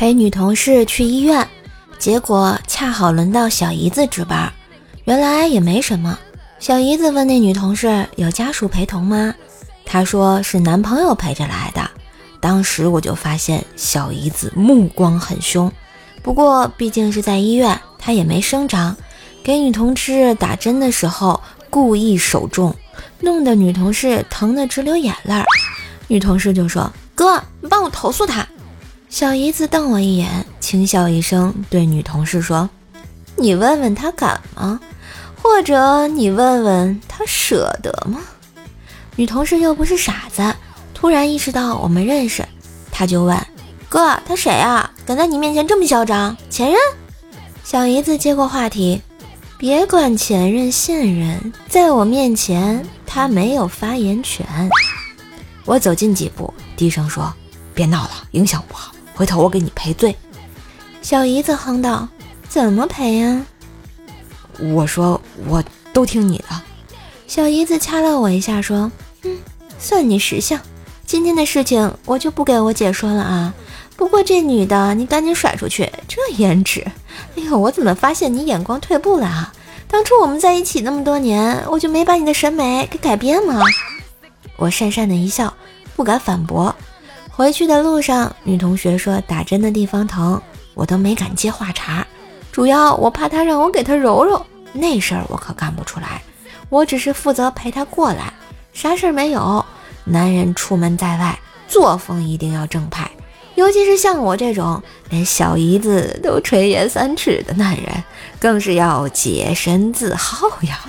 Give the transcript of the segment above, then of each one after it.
陪女同事去医院，结果恰好轮到小姨子值班。原来也没什么。小姨子问那女同事有家属陪同吗？她说是男朋友陪着来的。当时我就发现小姨子目光很凶，不过毕竟是在医院，她也没声张。给女同事打针的时候故意手重，弄得女同事疼得直流眼泪儿。女同事就说：“哥，你帮我投诉他。”小姨子瞪我一眼，轻笑一声，对女同事说：“你问问他敢吗？或者你问问他舍得吗？”女同事又不是傻子，突然意识到我们认识，她就问：“哥，他谁啊？敢在你面前这么嚣张？前任？”小姨子接过话题：“别管前任现任，在我面前他没有发言权。”我走近几步，低声说：“别闹了，影响不好。”回头我给你赔罪。小姨子哼道：“怎么赔呀？”我说：“我都听你的。”小姨子掐了我一下，说：“嗯，算你识相。今天的事情我就不给我姐说了啊。不过这女的，你赶紧甩出去。这颜值，哎呦，我怎么发现你眼光退步了啊？当初我们在一起那么多年，我就没把你的审美给改变吗？”我讪讪的一笑，不敢反驳。回去的路上，女同学说打针的地方疼，我都没敢接话茬，主要我怕她让我给她揉揉，那事儿我可干不出来。我只是负责陪她过来，啥事儿没有。男人出门在外，作风一定要正派，尤其是像我这种连小姨子都垂涎三尺的男人，更是要洁身自好呀。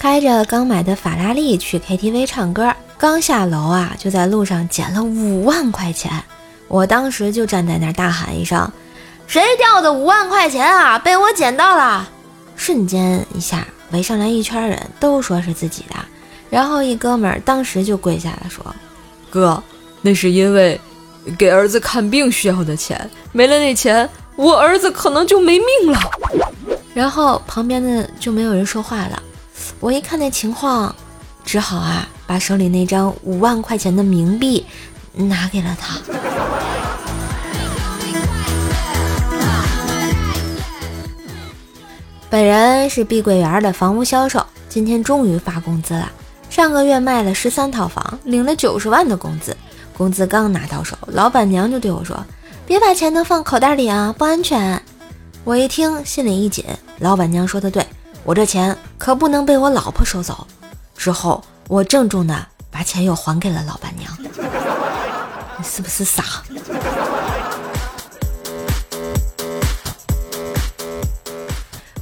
开着刚买的法拉利去 KTV 唱歌，刚下楼啊，就在路上捡了五万块钱。我当时就站在那儿大喊一声：“谁掉的五万块钱啊？被我捡到了！”瞬间一下围上来一圈人，都说是自己的。然后一哥们儿当时就跪下了说：“哥，那是因为给儿子看病需要的钱，没了那钱，我儿子可能就没命了。”然后旁边的就没有人说话了。我一看那情况，只好啊，把手里那张五万块钱的冥币拿给了他。本人是碧桂园的房屋销售，今天终于发工资了。上个月卖了十三套房，领了九十万的工资。工资刚拿到手，老板娘就对我说：“别把钱都放口袋里啊，不安全。”我一听，心里一紧。老板娘说的对。我这钱可不能被我老婆收走。之后，我郑重的把钱又还给了老板娘。你是不是傻？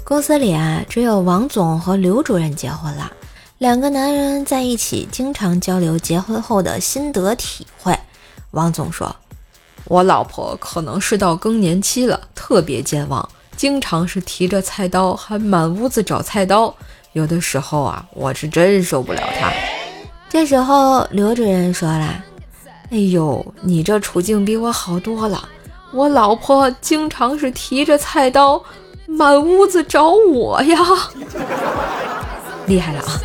公司里啊，只有王总和刘主任结婚了。两个男人在一起，经常交流结婚后的心得体会。王总说：“我老婆可能是到更年期了，特别健忘。”经常是提着菜刀，还满屋子找菜刀。有的时候啊，我是真受不了他。这时候，刘主任说了：“哎呦，你这处境比我好多了。我老婆经常是提着菜刀，满屋子找我呀，厉害了啊！”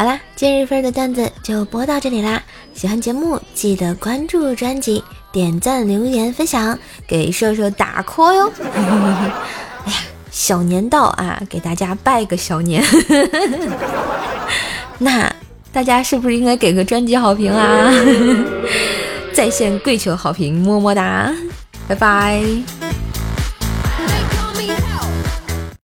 好啦，今日份的段子就播到这里啦。喜欢节目记得关注专辑，点赞、留言、分享，给瘦瘦打 call 哟！哎呀，小年到啊，给大家拜个小年。那大家是不是应该给个专辑好评啊？在线跪求好评，么么哒，拜拜。